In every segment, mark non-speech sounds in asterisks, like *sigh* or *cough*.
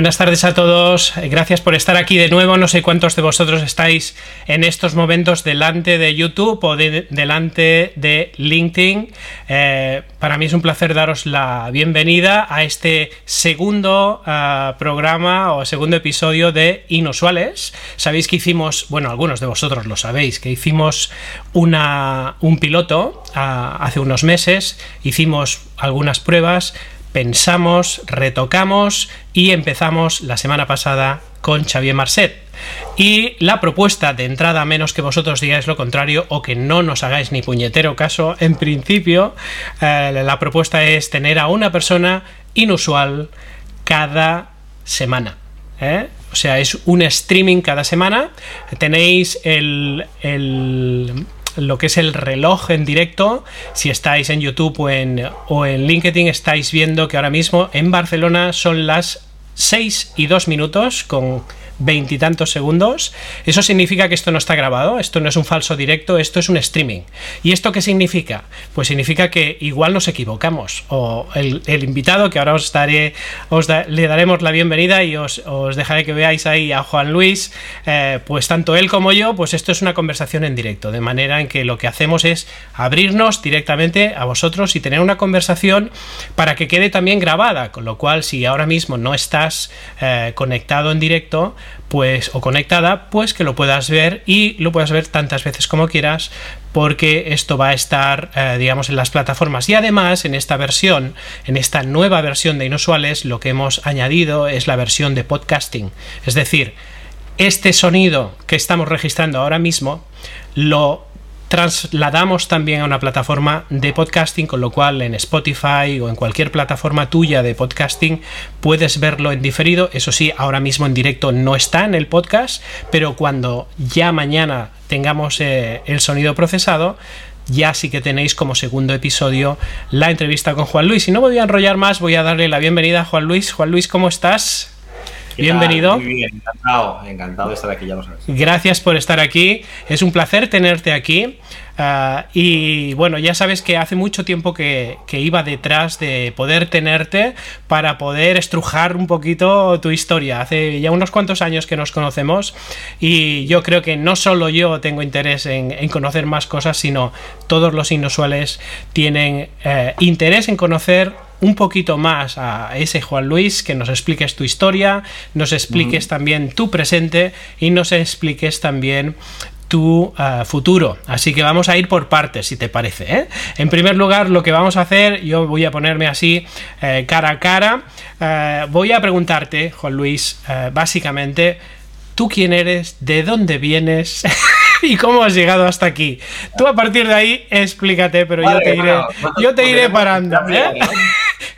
Buenas tardes a todos, gracias por estar aquí de nuevo. No sé cuántos de vosotros estáis en estos momentos delante de YouTube o delante de LinkedIn. Eh, para mí es un placer daros la bienvenida a este segundo ah, programa o segundo episodio de Inusuales. Sabéis que hicimos, bueno, algunos de vosotros lo sabéis, que hicimos una, un piloto ah, hace unos meses, hicimos algunas pruebas pensamos, retocamos y empezamos la semana pasada con Xavier Marcet. Y la propuesta de entrada, menos que vosotros digáis lo contrario o que no nos hagáis ni puñetero caso, en principio eh, la propuesta es tener a una persona inusual cada semana. ¿eh? O sea, es un streaming cada semana. Tenéis el, el lo que es el reloj en directo. Si estáis en YouTube o en, o en LinkedIn, estáis viendo que ahora mismo en Barcelona son las 6 y 2 minutos con veintitantos segundos. Eso significa que esto no está grabado, esto no es un falso directo, esto es un streaming. ¿Y esto qué significa? Pues significa que igual nos equivocamos. O el, invitado, que ahora os daré, os le daremos la bienvenida y os, dejaré que veáis ahí a Juan Luis, eh, pues tanto él como yo, pues esto es una conversación en directo, de manera en que lo que hacemos es abrirnos directamente a vosotros y tener una conversación para que quede también grabada, con lo cual si ahora mismo no estás eh, conectado en directo, pues o conectada, pues que lo puedas ver y lo puedas ver tantas veces como quieras porque esto va a estar, eh, digamos, en las plataformas. Y además, en esta versión, en esta nueva versión de Inusuales, lo que hemos añadido es la versión de podcasting. Es decir, este sonido que estamos registrando ahora mismo lo trasladamos también a una plataforma de podcasting, con lo cual en Spotify o en cualquier plataforma tuya de podcasting puedes verlo en diferido. Eso sí, ahora mismo en directo no está en el podcast, pero cuando ya mañana tengamos eh, el sonido procesado, ya sí que tenéis como segundo episodio la entrevista con Juan Luis. Y no me voy a enrollar más, voy a darle la bienvenida a Juan Luis. Juan Luis, ¿cómo estás? Bienvenido. Muy bien, encantado, encantado de estar aquí, ya lo sabes. Gracias por estar aquí, es un placer tenerte aquí. Ah, y bueno, ya sabes que hace mucho tiempo que, iba detrás de poder tenerte para poder estrujar un poquito tu historia. Hace ya unos cuantos años que nos conocemos y yo creo que no solo yo tengo interés en, conocer más cosas, sino todos los inusuales tienen eh, interés en conocer un poquito más a ese Juan Luis, que nos expliques tu historia, nos expliques también tu presente y nos expliques también tu eh, futuro. Así que vamos a ir por partes, si te parece. ¿eh? En primer lugar, lo que vamos a hacer, yo voy a ponerme así eh, cara a cara. voy a preguntarte, Juan Luis, básicamente, ¿tú quién eres? ¿De dónde vienes? *laughs* ¿Y cómo has llegado hasta aquí? Tú a partir de ahí explícate, pero yo te iré, yo te iré parando.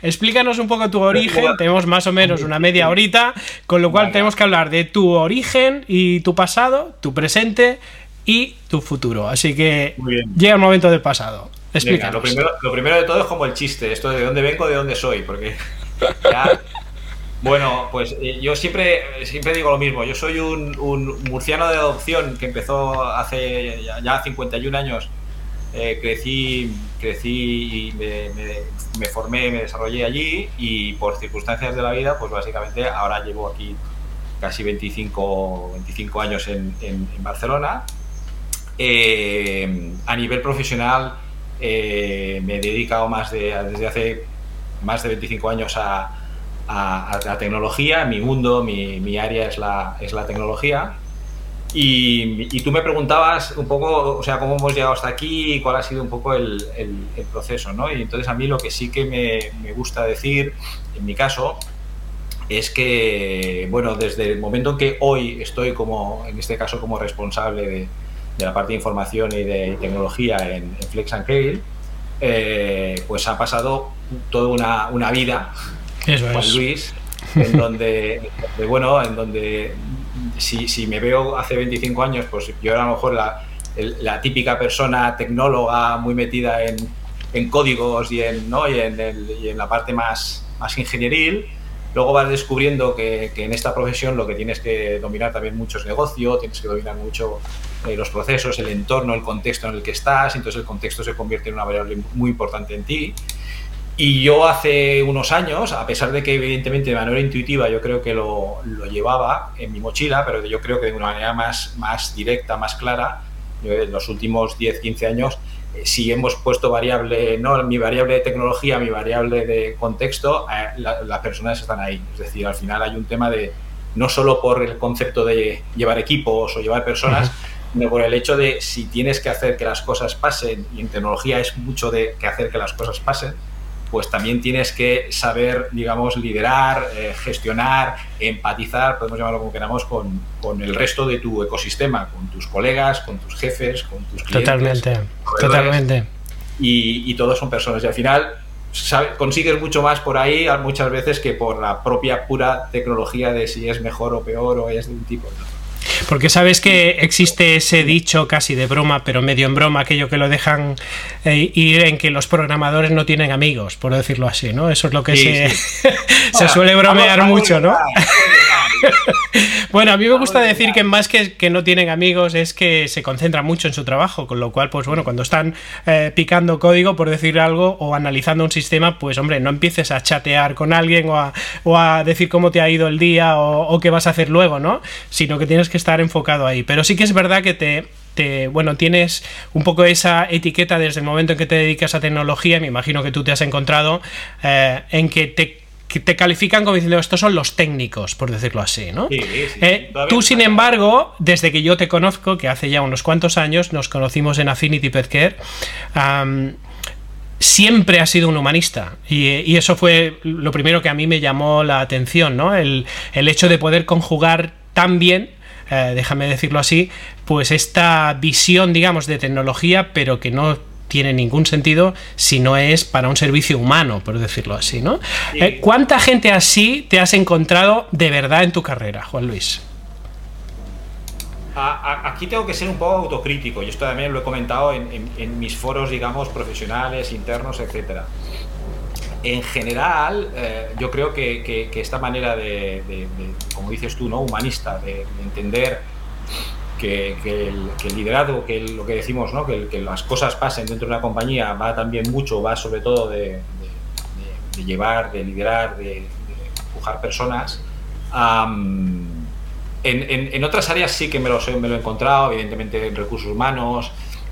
Explícanos un poco tu origen. Tenemos más o menos una media horita, con lo cual tenemos que hablar de tu origen y tu pasado, tu presente y tu futuro. Así que llega el momento del pasado. Explícanos. lo, primero, lo primero de todo es como el chiste, esto de dónde vengo, de dónde soy, porque *laughs* Bueno, pues eh, yo siempre, siempre digo lo mismo. Yo soy un, murciano de adopción que empezó hace ya 51 años. Eh, crecí, crecí y me, formé, me desarrollé allí y por circunstancias de la vida, pues básicamente ahora llevo aquí casi 25, 25 años en, en Barcelona eh, a nivel profesional eh, me he dedicado más de, desde hace más de 25 años a, la tecnología. Mi mundo, mi, área es la, es la tecnología. Y, tú me preguntabas un poco, o sea, cómo hemos llegado hasta aquí y cuál ha sido un poco el, proceso, ¿no? Y entonces a mí lo que sí que me, me, gusta decir, en mi caso, es que, bueno, desde el momento en que hoy estoy como, en este caso, como responsable de, de la parte de información y de tecnología en, Flex and Cable, eh, pues ha pasado toda una, una vida, Eso Juan Luis, en donde, bueno, en donde si, si, me veo hace 25 años, pues yo era a lo mejor la, la típica persona tecnóloga muy metida en, en códigos y en, ¿no? y en, el, y en la parte más, más ingenieril, Luego vas descubriendo que, que, en esta profesión lo que tienes que dominar también mucho es negocio, tienes que dominar mucho eh, los procesos, el entorno, el contexto en el que estás, entonces el contexto se convierte en una variable muy importante en ti. Y yo hace unos años, a pesar de que evidentemente de manera intuitiva yo creo que lo, lo llevaba en mi mochila, pero yo creo que de una manera más, más directa, más clara, en los últimos 10, 15 años, eh, si hemos puesto variable, no mi variable de tecnología, mi variable de contexto, eh, las personas están ahí. Es decir, al final hay un tema de, no solo por el concepto de llevar equipos o llevar personas, sino por el hecho de si tienes que hacer que las cosas pasen, y en tecnología es mucho de que hacer que las cosas pasen, pues también tienes que saber, digamos, liderar, eh, gestionar, empatizar, podemos llamarlo como queramos, con, con, el resto de tu ecosistema, con tus colegas, con tus jefes, con tus clientes. Totalmente, totalmente. Y, y, todos son personas. Y al final consigues mucho más por ahí muchas veces que por la propia pura tecnología de si es mejor o peor o es de un tipo. Porque sabes que existe ese dicho casi de broma, pero medio en broma, aquello que lo dejan eh, ir en que los programadores no tienen amigos, por decirlo así, ¿no? Eso es lo que se, *laughs* se suele bromear mucho, ¿no? *laughs* bueno, a mí me gusta decir que más que, que, no tienen amigos es que se concentran mucho en su trabajo, con lo cual, pues bueno, cuando están eh, picando código, por decir algo, o analizando un sistema, pues hombre, no empieces a chatear con alguien o a, o a decir cómo te ha ido el día o, o, qué vas a hacer luego, ¿no? Sino que tienes que estar enfocado ahí. Pero sí que es verdad que te, te, bueno, tienes un poco esa etiqueta desde el momento en que te dedicas a tecnología, me imagino que tú te has encontrado, eh, en que te te califican como diciendo estos son los técnicos, por decirlo así, ¿no? Eh, tú, sin embargo, desde que yo te conozco, que hace ya unos cuantos años, nos conocimos en Affinity Pet Care, siempre has sido un humanista. Y, eso fue lo primero que a mí me llamó la atención, ¿no? El, el hecho de poder conjugar tan bien eh, déjame decirlo así, pues esta visión, digamos, de tecnología, pero que no tiene ningún sentido si no es para un servicio humano, por decirlo así, ¿no? Eh, ¿Cuánta gente así te has encontrado de verdad en tu carrera, Juan Luis? Aquí tengo que ser un poco autocrítico, y esto también lo he comentado en, mis foros, digamos, profesionales, internos, etcétera. En general, eh, yo creo que, esta manera de, como dices tú, ¿no? humanista, de entender que, el, liderazgo, que lo que decimos, ¿no? que, las cosas pasen dentro de una compañía va también mucho, va sobre todo de, llevar, de liderar, de, empujar personas. en, otras áreas sí que me lo, me lo he encontrado, evidentemente en recursos humanos,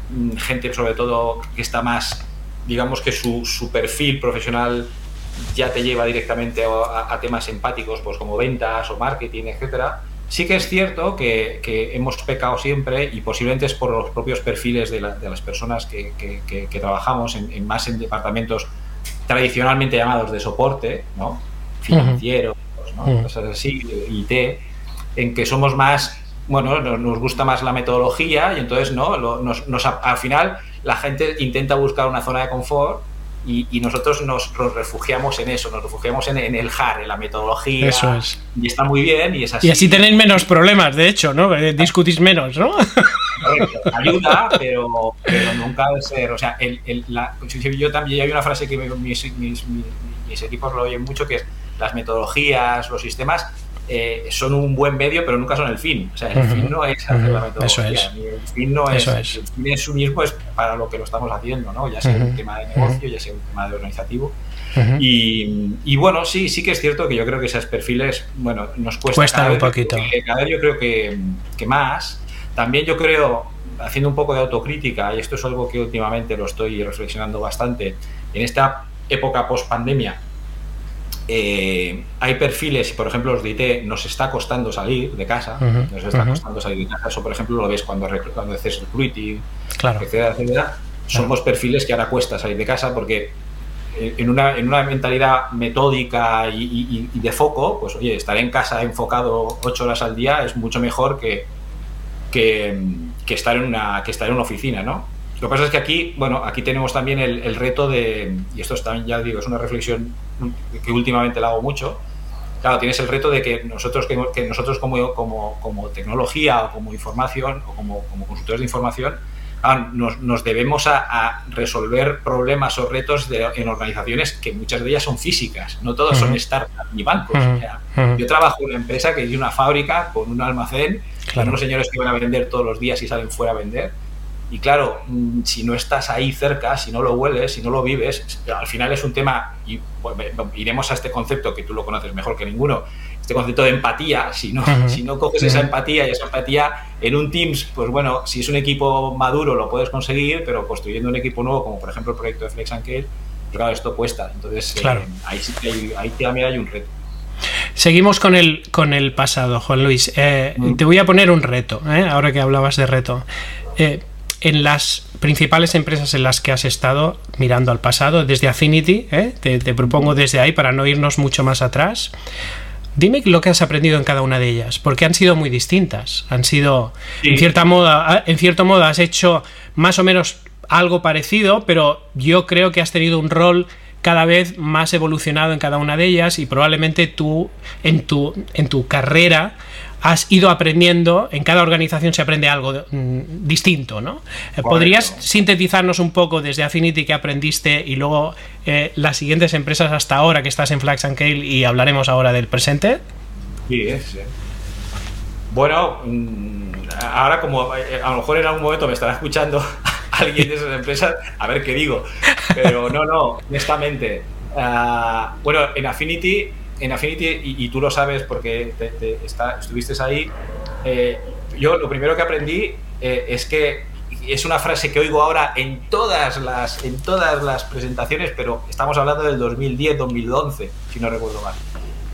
mm, gente sobre todo que está más, digamos que su, su perfil profesional ya te lleva directamente a, a, temas empáticos, pues como ventas o marketing, etcétera Sí que es cierto que, hemos pecado siempre y posiblemente es por los propios perfiles de, las personas que, trabajamos en, más en departamentos tradicionalmente llamados de soporte, ¿no? financieros, cosas así, IT, en que somos más, bueno, nos, gusta más la metodología y entonces no, nos, al final la gente intenta buscar una zona de confort y, nosotros nos, refugiamos en eso, nos refugiamos en, el HAR, en la metodología. Eso es. Y está muy bien y es así. Y así tenéis menos problemas, de hecho, ¿no? Eh, discutís menos, ¿no? *laughs* ayuda, pero, nunca debe ser. O sea, el, el, la, yo también hay una frase que mis, mis, mis equipos lo oyen mucho, que es las metodologías, los sistemas eh, son un buen medio, pero nunca son el fin. O sea, el fin no es hacer la metodología. El fin no es, es. El fin es mismo es para lo que lo estamos haciendo, ¿no? Ya sea un tema de negocio, ya sea un tema de organizativo. y, y, bueno, sí, sí que es cierto que yo creo que esos perfiles, bueno, nos cuesta. Cuesta un poquito. cada vez yo creo que, que más. También yo creo, haciendo un poco de autocrítica, y esto es algo que últimamente lo estoy reflexionando bastante, en esta época post pandemia, eh, hay perfiles, por ejemplo, los de IT nos está costando salir de casa, nos está costando salir de casa, eso por ejemplo lo ves cuando, cuando haces recruiting, claro. etcétera, etcétera. Somos perfiles que ahora cuesta salir de casa porque en una, en una mentalidad metódica y, de foco, pues oye, estar en casa enfocado ocho horas al día es mucho mejor que, que, que, estar, en una, que estar en una oficina, ¿no? Lo que pasa es que aquí, bueno, aquí tenemos también el, reto de, y esto también ya digo, es una reflexión que últimamente la hago mucho, claro, tienes el reto de que nosotros, que, nosotros como, como, como, tecnología o como información o como, como consultores de información, nos, debemos a, resolver problemas o retos en organizaciones que muchas de ellas son físicas, no todos son startups ni bancos. Yo trabajo en una empresa que es una fábrica con un almacén, con unos señores que van a vender todos los días y salen fuera a vender Y claro, mm, si no estás ahí cerca, si no lo hueles, si no lo vives, al final es un tema, y iremos a este concepto que tú lo conoces mejor que ninguno, este concepto de empatía, si no, si no coges esa empatía y esa empatía en un Teams, pues bueno, si es un equipo maduro lo puedes conseguir, pero construyendo un equipo nuevo, como por ejemplo el proyecto de Flex and pues claro, esto cuesta. Entonces, eh, ahí sí que hay, ahí también hay un reto. Seguimos con el, con el pasado, Juan Luis. Eh, mm. Te voy a poner un reto, eh, ahora que hablabas de reto. En las principales empresas en las que has estado mirando al pasado, desde Affinity, te, te, propongo desde ahí para no irnos mucho más atrás. Dime lo que has aprendido en cada una de ellas, porque han sido muy distintas. Han sido, en cierta moda, en cierto modo, has hecho más o menos algo parecido, pero yo creo que has tenido un rol cada vez más evolucionado en cada una de ellas y probablemente tú en tu, en tu carrera has ido aprendiendo, en cada organización se aprende algo mm, distinto, ¿no? Eh, ¿Podrías sintetizarnos un poco desde Affinity que aprendiste y luego eh, las siguientes empresas hasta ahora que estás en Flax and Kale y hablaremos ahora del presente? Sí, sí. Bueno, mm, ahora como eh, a lo mejor en algún momento me estará escuchando *laughs* alguien de esas empresas, a ver qué digo. Pero no, no, honestamente. Ah, bueno, en Affinity en Affinity, y, tú lo sabes porque estuviste ahí, eh, yo lo primero que aprendí eh, es que es una frase que oigo ahora en todas las, en todas las presentaciones, pero estamos hablando del 2010-2011, si no recuerdo mal.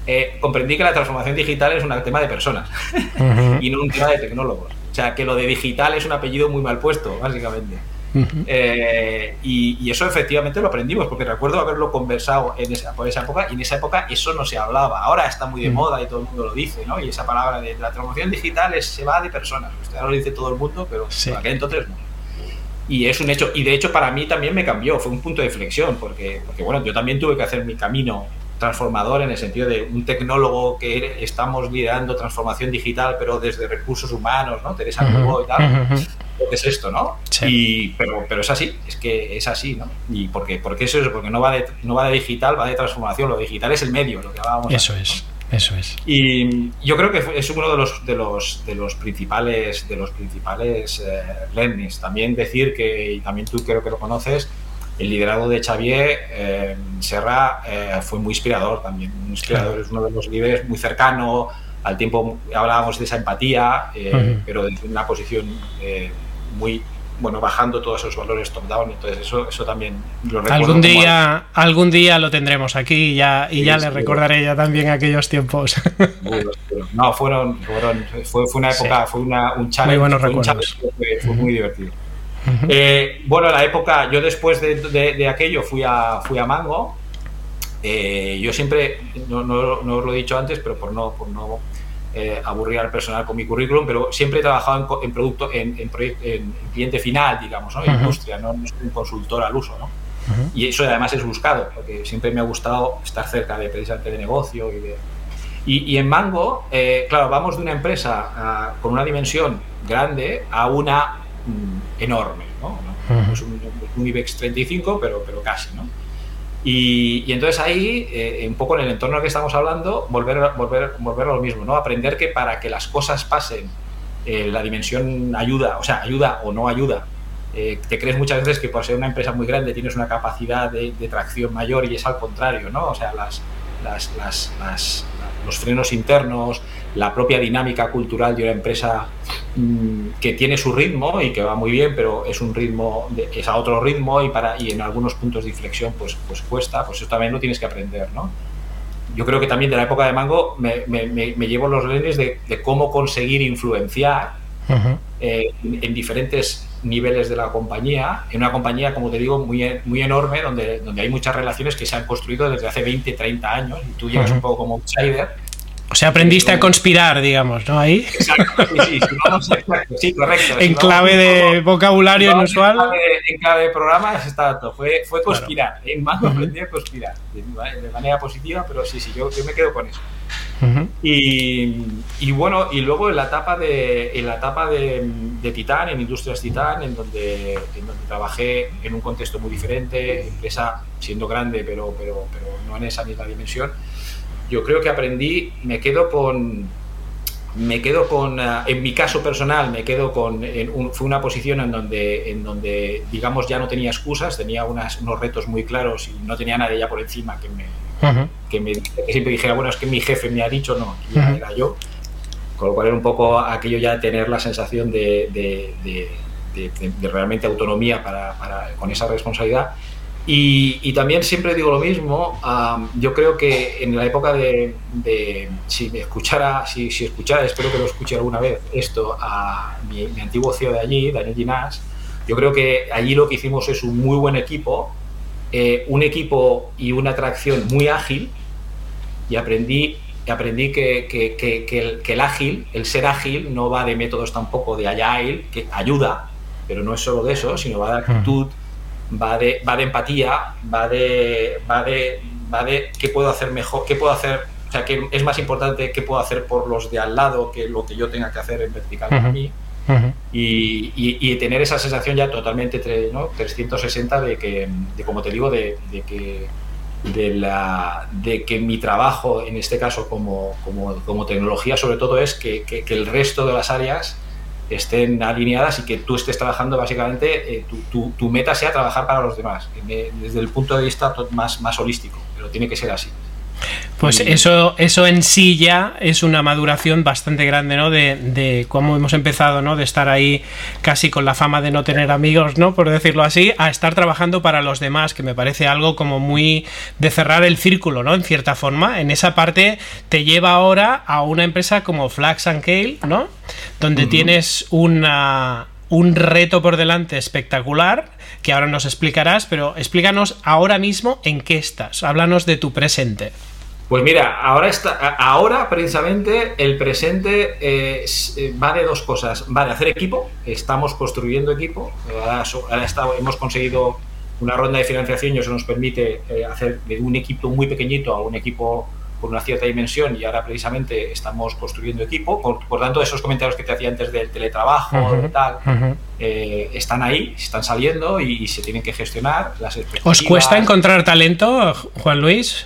Eh, comprendí que la transformación digital es un tema de personas *laughs* y no un tema de tecnólogos. O sea, que lo de digital es un apellido muy mal puesto, básicamente. Eh, y, eso efectivamente lo aprendimos, porque recuerdo haberlo conversado en esa, por esa época, y en esa época eso no se hablaba. Ahora está muy de moda y todo el mundo lo dice, ¿no? Y esa palabra de la transformación digital es, se va de personas. Usted ahora lo dice todo el mundo, pero sí. aquel entonces no. Y es un hecho, y de hecho para mí también me cambió, fue un punto de flexión, porque, porque bueno, yo también tuve que hacer mi camino transformador en el sentido de un tecnólogo que estamos liderando transformación digital, pero desde recursos humanos, ¿no? Teresa uh y tal. ¿Qué es esto, no? Y, pero, pero es así, es que es así, ¿no? Y porque, porque eso es, porque no va, de, no va de digital, va de transformación. Lo digital es el medio, lo que hablábamos. Eso es. Eso es. Y yo creo que es uno de los, de los, de los principales, de los principales eh, learnings. También decir que, y también tú creo que lo conoces, el liderazgo de Xavier eh, Serra eh, fue muy inspirador también. inspirador, es uno de los líderes muy cercano, al tiempo hablábamos de esa empatía, eh, pero desde una posición muy, bueno, bajando todos esos valores top-down, entonces eso, eso también lo recuerdo. Algún día, algún día lo tendremos aquí y ya, y ya le recordaré ya también aquellos tiempos. *laughs* no, fueron, fueron fue, fue, una época, fue una, un challenge, muy buenos recuerdos. fue muy divertido. Eh, bueno, la época, yo después de, aquello fui a, fui a Mango. Eh, yo siempre, no, no, os lo he dicho antes, pero por no, por no eh, aburrir al personal con mi currículum, pero siempre he trabajado en, producto, en, en, cliente final, digamos, ¿no? en industria, no, soy un consultor al uso. ¿no? Y eso además es buscado, porque siempre me ha gustado estar cerca de precisamente de negocio y de, y, en Mango, claro, vamos de una empresa ah, con una dimensión grande a una Mm, enorme, ¿no? es un, IBEX 35, pero, pero casi, ¿no? Y, entonces ahí, eh, un poco en el entorno que estamos hablando, volver, volver, volver a lo mismo, ¿no? Aprender que para que las cosas pasen, eh, la dimensión ayuda, o sea, ayuda o no ayuda. Eh, te crees muchas veces que por ser una empresa muy grande tienes una capacidad de, tracción mayor y es al contrario, ¿no? O sea, las, las, las, los frenos internos, la propia dinámica cultural de una empresa mm, que tiene su ritmo y que va muy bien, pero es un ritmo, es a otro ritmo y, para, y en algunos puntos de inflexión pues, pues cuesta, pues eso también lo tienes que aprender, ¿no? Yo creo que también de la época de Mango me, me, llevo los lentes de, cómo conseguir influenciar eh, en, diferentes niveles de la compañía, en una compañía, como te digo, muy, muy enorme, donde, donde hay muchas relaciones que se han construido desde hace 20, 30 años y tú llegas un poco como outsider o sea, aprendiste a conspirar, digamos, ¿no? Ahí. Exacto, sí, sí, sí, correcto. En clave de vocabulario inusual. En clave, de programa, exacto, fue, fue conspirar. En más aprendí a conspirar, de, manera positiva, pero sí, sí, yo, yo me quedo con eso. Y, y, bueno, y luego en la etapa de, en la etapa de, de Titán, en Industrias Titán, en donde, en donde trabajé en un contexto muy diferente, empresa siendo grande, pero, pero, pero no en esa misma dimensión yo creo que aprendí, me quedo con, me quedo con, eh, en mi caso personal, me quedo con, fue una posición en donde, en donde, digamos, ya no tenía excusas, tenía unas, unos retos muy claros y no tenía nadie ya por encima que me, que, me siempre dijera, bueno, es que mi jefe me ha dicho, no, ya era yo. Con lo cual era un poco aquello ya tener la sensación de, de, de, realmente autonomía para, para, con esa responsabilidad. Y, también siempre digo lo mismo, yo creo que en la época de, si me escuchara, si, si, escuchara, espero que lo escuche alguna vez, esto a mi, antiguo CEO de allí, Daniel Ginás, yo creo que allí lo que hicimos es un muy buen equipo, eh, un equipo y una atracción muy ágil, y aprendí, aprendí que, que, que, el, que, el, ágil, el ser ágil, no va de métodos tampoco de agile, que ayuda, pero no es solo de eso, sino va de actitud va de, va de empatía, va de, va, de, va de qué puedo hacer mejor, qué puedo hacer, o sea, que es más importante qué puedo hacer por los de al lado que lo que yo tenga que hacer en vertical para mí. Y, y, tener esa sensación ya totalmente ¿no? 360 de que, de, como te digo, de, de que de, la, de que mi trabajo, en este caso como, como, como tecnología, sobre todo es que, que, el resto de las áreas estén alineadas y que tú estés trabajando básicamente, eh, tu, tu, meta sea trabajar para los demás, desde el punto de vista más, más holístico, pero tiene que ser así. Pues eso, eso en sí ya es una maduración bastante grande, ¿no? De, de, cómo hemos empezado, ¿no? De estar ahí casi con la fama de no tener amigos, ¿no? Por decirlo así, a estar trabajando para los demás, que me parece algo como muy de cerrar el círculo, ¿no? En cierta forma. En esa parte te lleva ahora a una empresa como Flax and Kale, ¿no? Donde tienes una un reto por delante espectacular que ahora nos explicarás, pero explícanos ahora mismo en qué estás. Háblanos de tu presente. Pues mira, ahora, está, ahora precisamente el presente eh, va de dos cosas. Va de hacer equipo, estamos construyendo equipo. Ahora, hemos conseguido una ronda de financiación y eso nos permite eh, hacer de un equipo muy pequeñito a un equipo con una cierta dimensión y ahora precisamente estamos construyendo equipo. Por, tanto, esos comentarios que te hacía antes del teletrabajo y tal, eh, están ahí, están saliendo y, se tienen que gestionar. Las ¿Os cuesta encontrar talento, Juan Luis?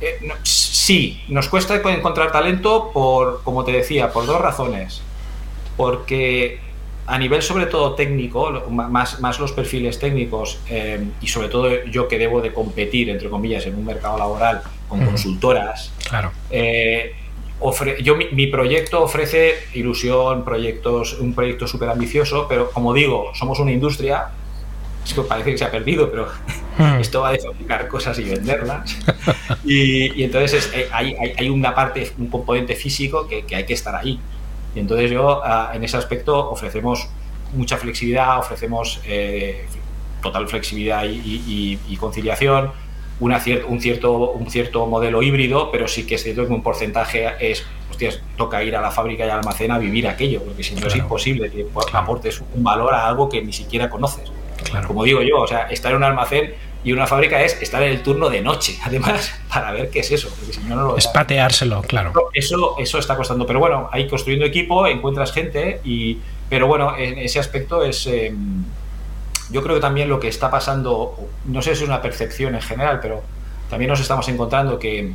Eh, sí, nos cuesta encontrar talento por, como te decía, por dos razones. Porque a nivel sobre todo técnico, más, más los perfiles técnicos eh, y sobre todo yo que debo de competir, entre comillas, en un mercado laboral con consultoras, claro. Eh, yo, mi, proyecto ofrece ilusión, proyectos, un proyecto súper ambicioso, pero como digo, somos una industria, es que parece que se ha perdido, pero *laughs* esto va de fabricar cosas y venderlas. *laughs* y, entonces eh, hay, hay, una parte, un componente físico que, que hay que estar ahí. Y entonces yo ah, en ese aspecto ofrecemos mucha flexibilidad, ofrecemos eh, total flexibilidad y, conciliación, una un, cierto, un cierto modelo híbrido, pero sí que es cierto que un porcentaje es, hostias, toca ir a la fábrica y al almacén a vivir aquello, porque si no es imposible que aportes un valor a algo que ni siquiera conoces. Como digo yo, o sea, estar en un almacén y una fábrica es estar en el turno de noche, *laughs* además, para ver qué es eso. Porque si no, no lo es pateárselo, claro. Eso, eso está costando. Pero bueno, ahí construyendo equipo, encuentras gente, y, pero bueno, en ese aspecto es. Em, yo creo que también lo que está pasando, no sé si es una percepción en general, pero también nos estamos encontrando que,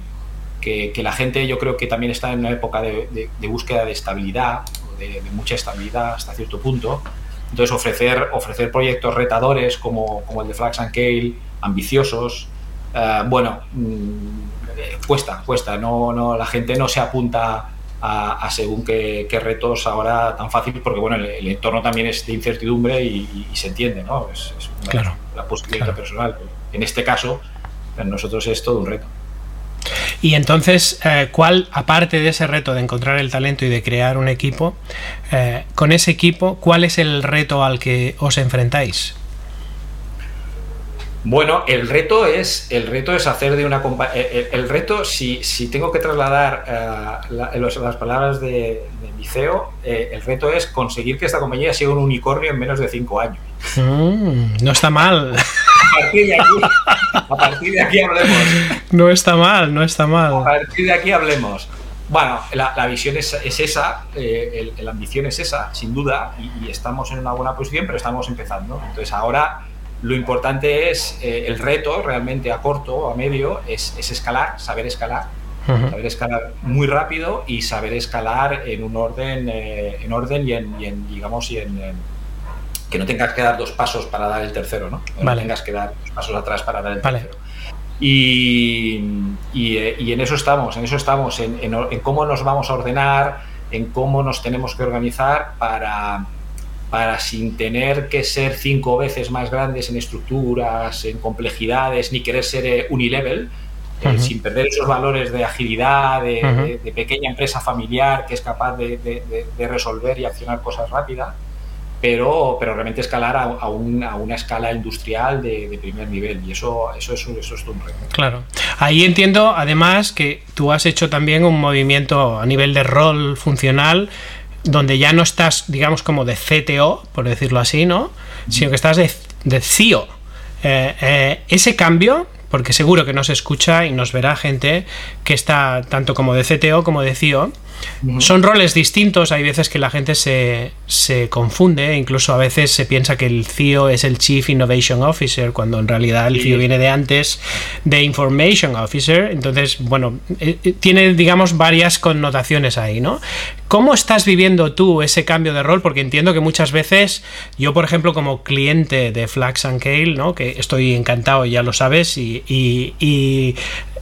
que, la gente, yo creo que también está en una época de, de, búsqueda de estabilidad, de, de mucha estabilidad hasta cierto punto. Entonces, ofrecer, ofrecer proyectos retadores como, como el de Flax and Kale, ambiciosos, eh, bueno, mm, cuesta, cuesta, no, no, la gente no se apunta a, según qué, retos ahora tan fácil, porque bueno, el, entorno también es de incertidumbre y, se entiende, ¿no? Es, claro, la posibilidad personal. En este caso, para nosotros es todo un reto. Y entonces, eh, ¿cuál, aparte de ese reto de encontrar el talento y de crear un equipo, eh, con ese equipo, cuál es el reto al que os enfrentáis? Bueno, el reto es, el reto es hacer de una compañía. El, reto, si, si, tengo que trasladar eh, las palabras de, de CEO, eh, el reto es conseguir que esta compañía sea un unicornio en menos de cinco años. Mm, no está mal. A partir, de aquí, a partir de aquí hablemos. No está mal, no está mal. A partir de aquí hablemos. Bueno, la, visión es, esa, eh, la ambición es esa, sin duda, y, y estamos en una buena posición, pero estamos empezando. Entonces ahora lo importante es, eh, el reto realmente a corto o a medio es, escalar, saber escalar Saber escalar muy rápido y saber escalar en un orden, eh, en orden y en, digamos, y en, que no tengas que dar dos pasos para dar el tercero, ¿no? No tengas que dar dos pasos atrás para dar el tercero. Y, eh, y, en eso estamos, en eso estamos, en, en, cómo nos vamos a ordenar, en cómo nos tenemos que organizar para, para sin tener que ser cinco veces más grandes en estructuras, en complejidades, ni querer ser eh, unilevel, eh, sin perder esos valores de agilidad, de, pequeña empresa familiar que es capaz de, resolver y accionar cosas rápidas, pero, pero realmente escalar a, una escala industrial de, primer nivel. Y eso, eso, eso, eso es un reto. Claro. Ahí entiendo, además, que tú has hecho también un movimiento a nivel de rol funcional donde ya no estás, digamos, como de CTO, por decirlo así, ¿no? Sino que estás de, de CIO. Eh, eh, ese cambio porque seguro que nos escucha y nos verá gente que está tanto como de CTO como de CIO. Son roles distintos, hay veces que la gente se, se, confunde, incluso a veces se piensa que el CIO es el Chief Innovation Officer, cuando en realidad el CIO viene de antes de Information Officer, entonces, bueno, eh, eh, tiene, digamos, varias connotaciones ahí, ¿no? ¿Cómo estás viviendo tú ese cambio de rol? Porque entiendo que muchas veces, yo por ejemplo como cliente de Flax and Kale, ¿no? que estoy encantado, ya lo sabes, y,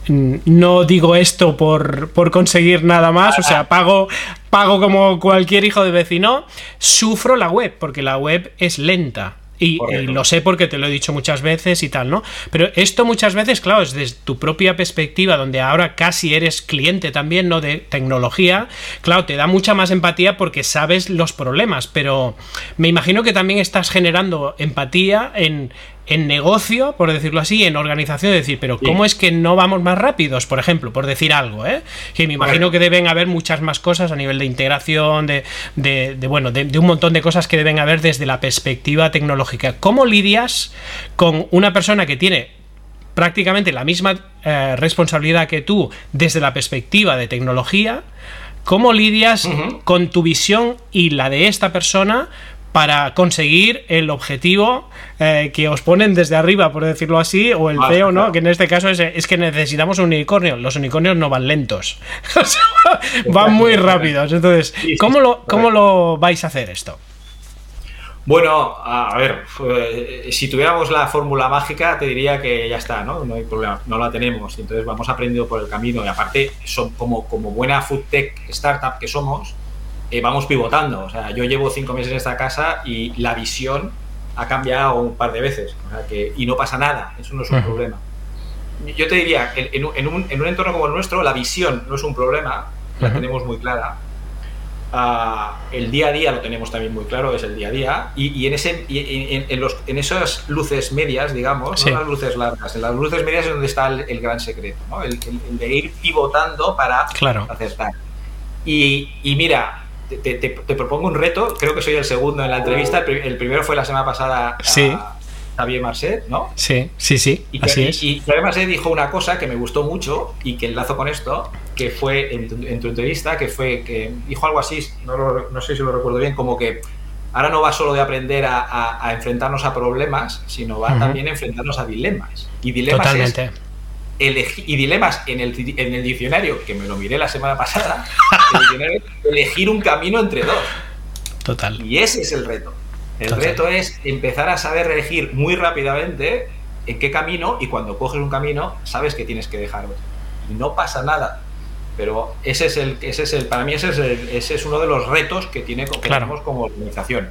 no digo esto por, por, conseguir nada más, o sea, pago, pago como cualquier hijo de vecino, sufro la web, porque la web es lenta. Y, lo sé porque te lo he dicho muchas veces y tal, ¿no? Pero esto muchas veces, claro, es desde tu propia perspectiva, donde ahora casi eres cliente también, ¿no? De tecnología, claro, te da mucha más empatía porque sabes los problemas, pero me imagino que también estás generando empatía en, en negocio, por decirlo así, en organización, decir, pero ¿cómo es que no vamos más rápidos? Por ejemplo, por decir algo, ¿eh? Que me imagino que deben haber muchas más cosas a nivel de integración, de, de, bueno, de, un montón de cosas que deben haber desde la perspectiva tecnológica. ¿Cómo lidias con una persona que tiene prácticamente la misma eh, responsabilidad que tú desde la perspectiva de tecnología? ¿Cómo lidias con tu visión y la de esta persona para conseguir el objetivo eh, que os ponen desde arriba, por decirlo así, o el feo, ¿no? Que en este caso es, que necesitamos un unicornio. Los unicornios no van lentos, *laughs* van muy rápidos. Entonces, ¿cómo, lo, ¿cómo lo vais a hacer esto? Bueno, a ver, si tuviéramos la fórmula mágica, te diría que ya está, ¿no? No hay problema, no la tenemos. Entonces vamos aprendiendo por el camino. Y aparte, son como, como buena food tech startup que somos, eh, vamos pivotando. O sea, yo llevo cinco meses en esta casa y la visión ha cambiado un par de veces. O sea, que, y no pasa nada, eso no es un problema. Yo te diría, en, en, un, en, un, entorno como el nuestro, la visión no es un problema, la tenemos muy clara. Ah, el día a día lo tenemos también muy claro, es el día a día. Y, y en, ese, en, los, en esas luces medias, digamos, no las luces largas, en las luces medias es donde está el, gran secreto, ¿no? el, de ir pivotando para claro. acertar. Y, y mira, te, propongo un reto, creo que soy el segundo en la entrevista, el, primero fue la semana pasada a Javier Marcet, ¿no? Sí, sí, sí, y así es. Y Javier Marcet dijo una cosa que me gustó mucho y que enlazo con esto, que fue en tu, entrevista, que fue que dijo algo así, no, sé si lo recuerdo bien, como que ahora no va solo de aprender a, enfrentarnos a problemas, sino va también a enfrentarnos a dilemas. Y dilemas Totalmente y dilemas en el, en el diccionario, que me lo miré la semana pasada, *laughs* elegir un camino entre dos. Total. Y ese es el reto. El reto es empezar a saber elegir muy rápidamente en qué camino y cuando coges un camino sabes que tienes que dejar otro. Y no pasa nada. Pero ese es el, ese es el, para mí ese es, ese es uno de los retos que, tiene, que tenemos como organización.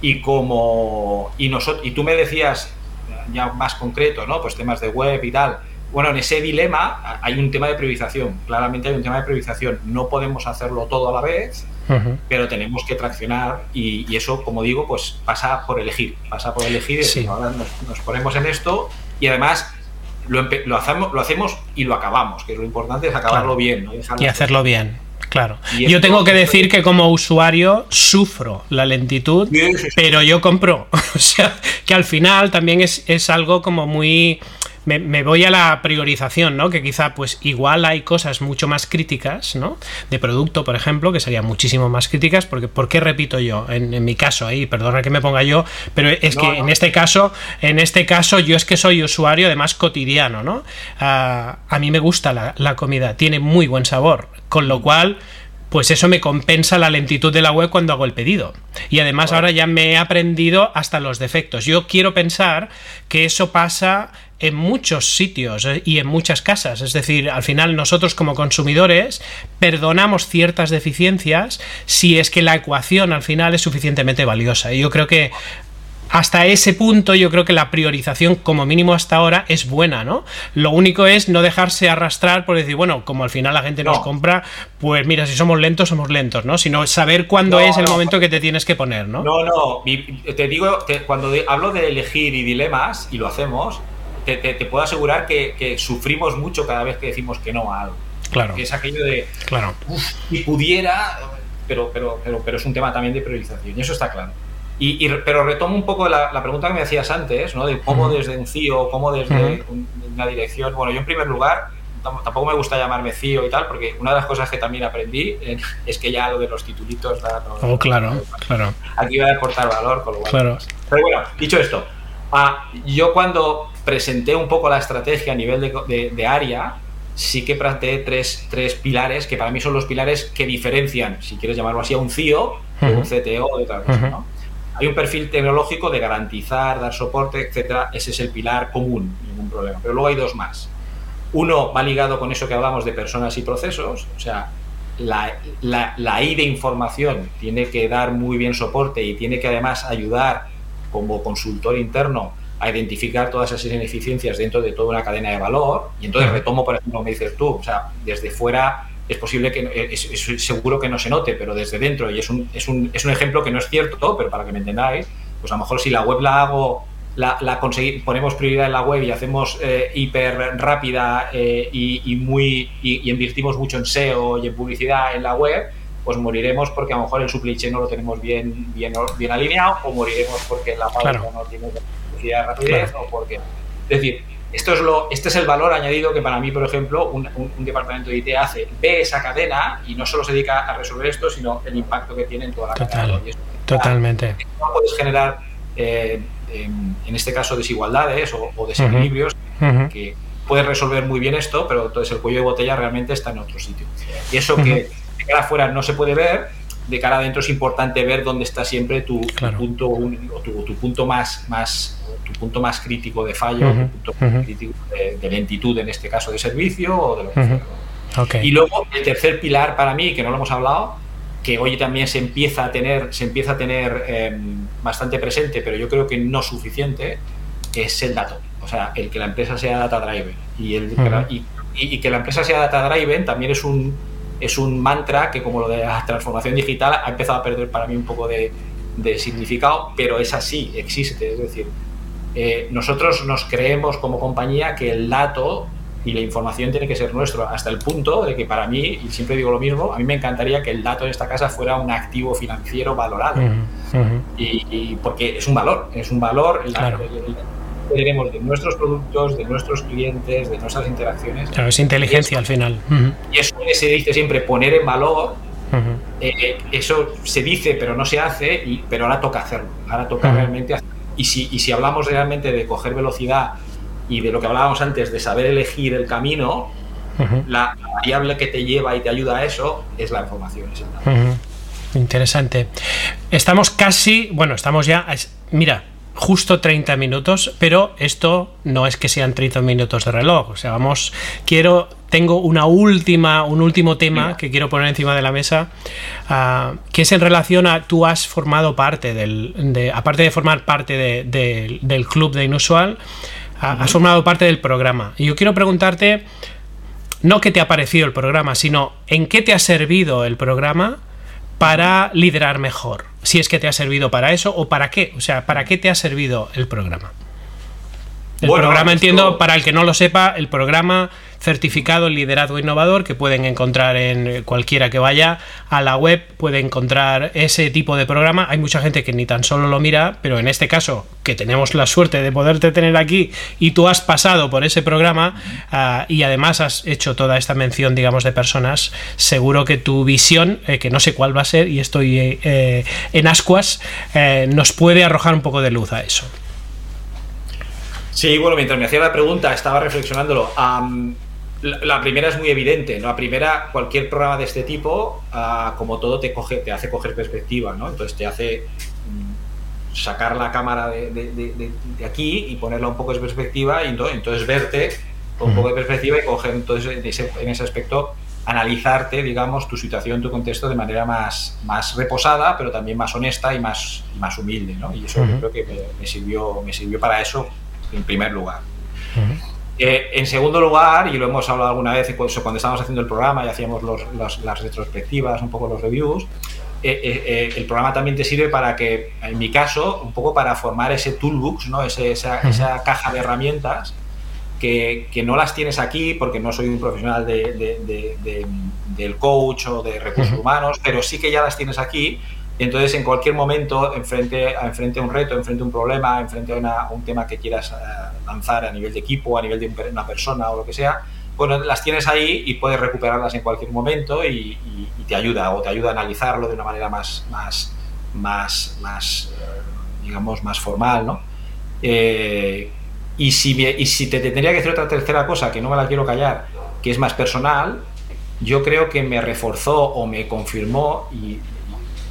Y como y nosotros, y tú me decías ya más concreto, ¿no? Pues temas de web y tal bueno, en ese dilema hay un tema de priorización. Claramente hay un tema de priorización. No podemos hacerlo todo a la vez, pero tenemos que traccionar y, eso, como digo, pues pasa por elegir. Pasa por elegir. Y Ahora nos, ponemos en esto y además lo, hacemos, lo hacemos y lo acabamos, que lo importante es acabarlo bien. y hacerlo bien. Claro. yo tengo que decir que como usuario sufro la lentitud, pero yo compro. *laughs* o sea, que al final también es, es algo como muy me, voy a la priorización, ¿no? Que quizá, pues igual hay cosas mucho más críticas, ¿no? De producto, por ejemplo, que serían muchísimo más críticas, porque, ¿por qué repito yo? En, mi caso, ahí, perdona que me ponga yo, pero es que en este caso, en este caso, yo es que soy usuario, además cotidiano, ¿no? Ah, a mí me gusta la, la comida, tiene muy buen sabor, con lo cual pues eso me compensa la lentitud de la web cuando hago el pedido. Y además ahora ya me he aprendido hasta los defectos. Yo quiero pensar que eso pasa en muchos sitios eh, y en muchas casas. Es decir, al final nosotros como consumidores perdonamos ciertas deficiencias si es que la ecuación al final es suficientemente valiosa. Y yo creo que hasta ese punto yo creo que la priorización, como mínimo hasta ahora, es buena, ¿no? Lo único es no dejarse arrastrar por decir, bueno, como al final la gente nos compra, pues mira, si somos lentos, somos lentos, ¿no? Sino saber cuándo es el momento que te tienes que poner, ¿no? No, no, te digo, cuando hablo de elegir y dilemas, y lo hacemos, te, puedo asegurar que, sufrimos mucho cada vez que decimos que no a algo. Claro. Que es aquello de, claro. si pudiera, pero, pero, pero, pero es un tema también de priorización, y eso está claro. Y, pero retomo un poco la, pregunta que me hacías antes, ¿no? De cómo desde un CIO, cómo desde una dirección. Bueno, yo en primer lugar, tampoco me gusta llamarme CIO y tal, porque una de las cosas que también aprendí eh, *laughs* es que ya lo de los titulitos. Da, oh, claro, claro. Aquí va a aportar valor, con lo cual. Claro. Pero bueno, dicho esto, ah, yo cuando presenté un poco la estrategia a nivel de, de, área, sí que planteé tres, tres, pilares que para mí son los pilares que diferencian, si quieres llamarlo así, a un CIO de un CTO de otra cosa, ¿no? Hay un perfil tecnológico de garantizar, dar soporte, etcétera. Ese es el pilar común, ningún problema. Pero luego hay dos más. Uno va ligado con eso que hablamos de personas y procesos, o sea, la, la, I de información tiene que dar muy bien soporte y tiene que además ayudar como consultor interno a identificar todas esas ineficiencias dentro de toda una cadena de valor. Y entonces retomo, por ejemplo, me dices tú, o sea, desde fuera es posible que, es, seguro que no se note, pero desde dentro, y es un, es, un, es un ejemplo que no es cierto, pero para que me entendáis, pues a lo mejor si la web la hago, la, la ponemos prioridad en la web y hacemos eh, hiper rápida eh, y, muy, y, invertimos mucho en SEO y en publicidad en la web, pues moriremos porque a lo mejor el supply chain no lo tenemos bien, bien, bien alineado, o moriremos porque la pauta no tiene publicidad rapidez, o porque... Es decir, esto es lo, este es el valor añadido que para mí, por ejemplo, un, departamento de IT hace. Ve esa cadena y no solo se dedica a resolver esto, sino el impacto que tiene en toda la cadena. totalmente. No puedes generar, eh, en, este caso, desigualdades o, desequilibrios que puedes resolver muy bien esto, pero entonces el cuello de botella realmente está en otro sitio. Y eso que de cara afuera no se puede ver, de cara adentro es importante ver dónde está siempre tu, punto tu, tu, punto más, más tu punto más crítico de fallo, tu punto crítico de, lentitud en este caso de servicio o de lo que Y luego el tercer pilar para mí, que no lo hemos hablado, que hoy también se empieza a tener, se empieza a tener em, bastante presente, pero yo creo que no suficiente, es el dato. O sea, el que la empresa sea data driven. Y, el, y, que la empresa sea data driven también es un, es un mantra que, como lo de la transformación digital, ha empezado a perder para mí un poco de, de significado, pero es así, existe. Es decir, eh, nosotros nos creemos como compañía que el dato y la información tiene que ser nuestro, hasta el punto de que para mí, y siempre digo lo mismo, a mí me encantaría que el dato de esta casa fuera un activo financiero valorado. Y, porque es un valor, es un valor el, tenemos de nuestros productos, de nuestros clientes, de nuestras interacciones. Claro, es inteligencia al final. Y eso que se dice siempre, poner en valor, eh, eso se dice pero no se hace, y, pero ahora toca hacerlo, ahora toca realmente hacerlo y si, y si hablamos realmente de coger velocidad y de lo que hablábamos antes, de saber elegir el camino, la variable que te lleva y te ayuda a eso es la información. Interesante. Estamos casi, bueno, estamos ya, mira, justo 30 minutos, pero esto no es que sean 30 minutos de reloj, o sea, vamos, quiero tengo una última, un último tema que quiero poner encima de la mesa, ah, que es en relación a tú has formado parte del, de, aparte de formar parte del club de Inusual, ah, has formado parte del programa. Y yo quiero preguntarte, no qué te ha parecido el programa, sino en qué te ha servido el programa para liderar mejor. Si es que te ha servido para eso o para qué, o sea, para qué te ha servido el programa. El programa, entiendo, para el que no lo sepa, el programa certificado en liderazgo innovador que pueden encontrar en cualquiera que vaya a la web, puede encontrar ese tipo de programa. Hay mucha gente que ni tan solo lo mira, pero en este caso, que tenemos la suerte de poderte tener aquí y tú has pasado por ese programa uh, y además has hecho toda esta mención, digamos, de personas, seguro que tu visión, eh, que no sé cuál va a ser y estoy eh, en ascuas, eh, nos puede arrojar un poco de luz a eso. Sí, bueno, mientras me hacía la pregunta estaba reflexionándolo. La, primera es muy evidente, ¿no? La primera, cualquier programa de este tipo, uh, como todo, te, coge, te hace coger perspectiva, ¿no? Entonces te hace mm, sacar la cámara de, de, de, de, aquí y ponerla un poco de perspectiva y entonces, entonces verte con un poco de perspectiva y coger entonces en ese, en ese aspecto analizarte, digamos, tu situación, tu contexto de manera más, más reposada, pero también más honesta y más, y más humilde, ¿no? Y eso uh -huh. yo creo que me, me, sirvió, me sirvió para eso en primer lugar. Uh -huh. Eh, en segundo lugar, y lo hemos hablado alguna vez cuando, estábamos haciendo el programa y hacíamos los, los, las retrospectivas, un poco los reviews, eh, eh, eh, el programa también te sirve para que, en mi caso, un poco para formar ese toolbox, ¿no? Ese, esa, esa caja de herramientas que, que, no las tienes aquí porque no soy un profesional de, de, de, de del coach o de recursos uh -huh. humanos, pero sí que ya las tienes aquí. Y entonces, en cualquier momento, enfrente, enfrente a un reto, enfrente a un problema, enfrente a, una, un tema que quieras uh, lanzar a nivel de equipo, a nivel de una persona o lo que sea, bueno, las tienes ahí y puedes recuperarlas en cualquier momento y, y, y te ayuda o te ayuda a analizarlo de una manera más, más, más, más uh, digamos, más formal, ¿no? Eh, y si, y si te tendría que decir otra tercera cosa, que no me la quiero callar, que es más personal, yo creo que me reforzó o me confirmó, y,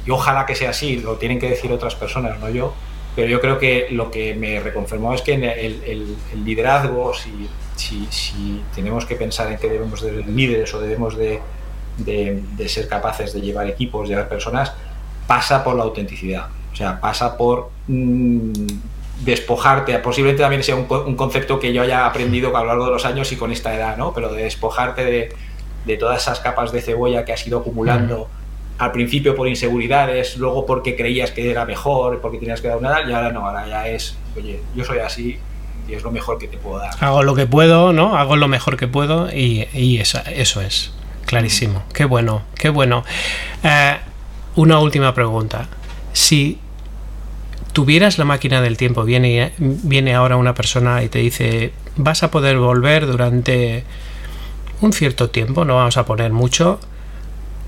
y, ojalá que sea así, lo tienen que decir otras personas, no yo, pero yo creo que lo que me reconfirmó es que el, liderazgo, si, si, si, tenemos que pensar en que debemos de ser líderes o debemos de, de, de ser capaces de llevar equipos, llevar personas, pasa por la autenticidad. O sea, pasa por mmm, despojarte, posiblemente también sea un, un, concepto que yo haya aprendido a lo largo de los años y con esta edad, ¿no? Pero de despojarte de, de todas esas capas de cebolla que has ido acumulando al principio por inseguridades, luego porque creías que era mejor, porque tenías que dar una edad, y ahora no, ahora ya es, oye, yo soy así y es lo mejor que te puedo dar. Hago lo que puedo, ¿no? Hago lo mejor que puedo y, y eso, eso es, clarísimo. Qué bueno, qué bueno. Eh, una última pregunta. Si tuvieras la máquina del tiempo, viene, viene ahora una persona y te dice, vas a poder volver durante un cierto tiempo, no vamos a poner mucho,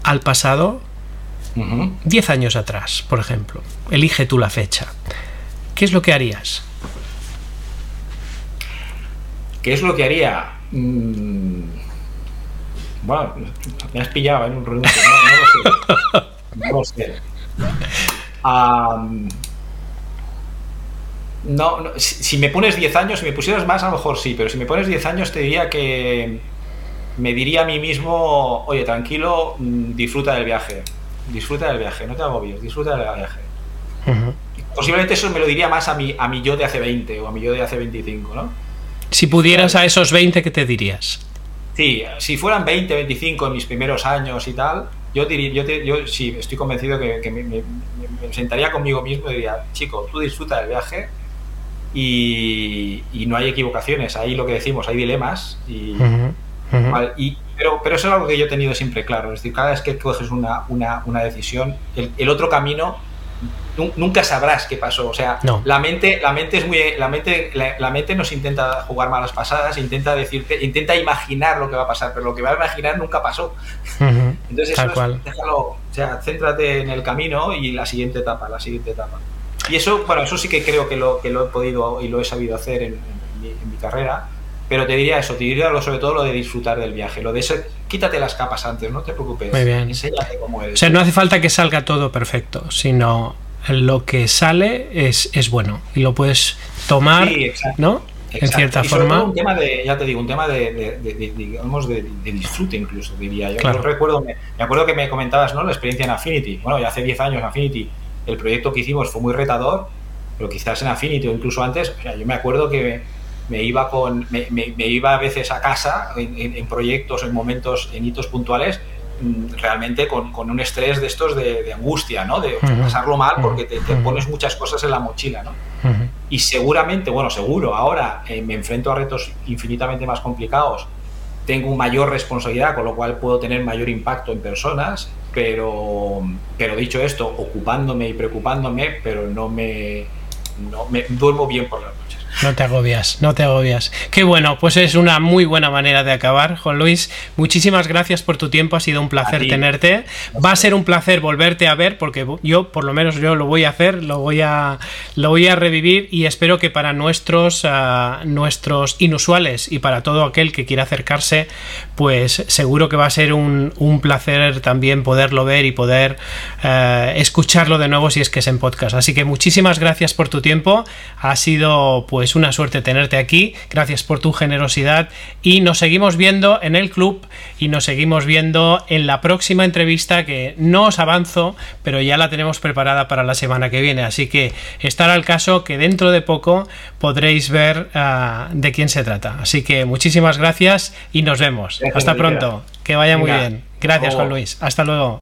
al pasado, 10 uh -huh. años atrás, por ejemplo. Elige tú la fecha. ¿Qué es lo que harías? ¿Qué es lo que haría? Mm, bueno, me has pillado en un no, no, lo sé. No lo sé. Um, no, no si, si, me pones 10 años, si me pusieras más, a lo mejor sí, pero si me pones 10 años te diría que me diría a mí mismo, oye, tranquilo, mm, disfruta del viaje, disfruta del viaje, no te agobies, disfruta del viaje. Uh -huh. Posiblemente eso me lo diría más a mi, a mi yo de hace 20 o a mi yo de hace 25, ¿no? Si pudieras a esos 20, ¿qué te dirías? Sí, si fueran 20, 25 en mis primeros años y tal, yo, diría, yo, te, yo sí, estoy convencido que, que me, me, me, sentaría conmigo mismo y diría, chico, tú disfruta del viaje, y, y, no hay equivocaciones, ahí lo que decimos, hay dilemas y, uh -huh, uh -huh. ¿vale? y pero, pero eso es algo que yo he tenido siempre claro, es decir, cada vez que coges una, una, una decisión, el, el, otro camino nunca sabrás qué pasó, o sea, no. la mente la mente es muy la mente la, la, mente nos intenta jugar malas pasadas, intenta decirte, intenta imaginar lo que va a pasar, pero lo que va a imaginar nunca pasó. Uh -huh, Entonces eso es, déjalo, o sea, céntrate en el camino y la siguiente etapa, la siguiente etapa. Y eso, bueno, eso sí que creo que lo, que lo he podido y lo he sabido hacer en, en, mi, en mi, carrera, pero te diría eso, te diría lo, sobre todo lo de disfrutar del viaje, lo de eso, quítate las capas antes, no te preocupes, Muy bien. enséñate cómo eres. O sea, no hace falta que salga todo perfecto, sino lo que sale es, es bueno y lo puedes tomar, sí, ¿no? Exacto. En cierta y forma. un tema de, ya te digo, un tema de, de, de, de digamos, de, disfrute incluso, diría yo. Claro. yo recuerdo, me, me, acuerdo que me comentabas, ¿no? La experiencia en Affinity. Bueno, ya hace 10 años Affinity el proyecto que hicimos fue muy retador, pero quizás en Affinity o incluso antes, o sea, yo me acuerdo que me iba con me, me, me iba a veces a casa en, en, en, proyectos, en momentos, en hitos puntuales, mm, realmente con, con un estrés de estos de, de angustia, ¿no? De uh -huh. pasarlo mal porque te, te, pones muchas cosas en la mochila, ¿no? Uh -huh. y seguramente, bueno, seguro, ahora eh, me enfrento a retos infinitamente más complicados, tengo mayor responsabilidad, con lo cual puedo tener mayor impacto en personas, pero, pero dicho esto, ocupándome y preocupándome, pero no me, no me duermo bien por la noche. No te agobias, no te agobias. Qué bueno, pues es una muy buena manera de acabar, Juan Luis. Muchísimas gracias por tu tiempo, ha sido un placer tenerte. Va a ser un placer volverte a ver porque yo, por lo menos yo lo voy a hacer, lo voy a, lo voy a revivir y espero que para nuestros, ah, nuestros inusuales y para todo aquel que quiera acercarse, pues seguro que va a ser un, placer también poderlo ver y poder eh, escucharlo de nuevo si es que es en podcast. Así que muchísimas gracias por tu tiempo. Ha sido pues es una suerte tenerte aquí. Gracias por tu generosidad y nos seguimos viendo en el club y nos seguimos viendo en la próxima entrevista que no os avanzo, pero ya la tenemos preparada para la semana que viene. Así que estar al caso que dentro de poco podréis ver ah, de quién se trata. Así que muchísimas gracias y nos vemos. Hasta pronto. Que vaya muy bien. Gracias, Juan Luis. Hasta luego.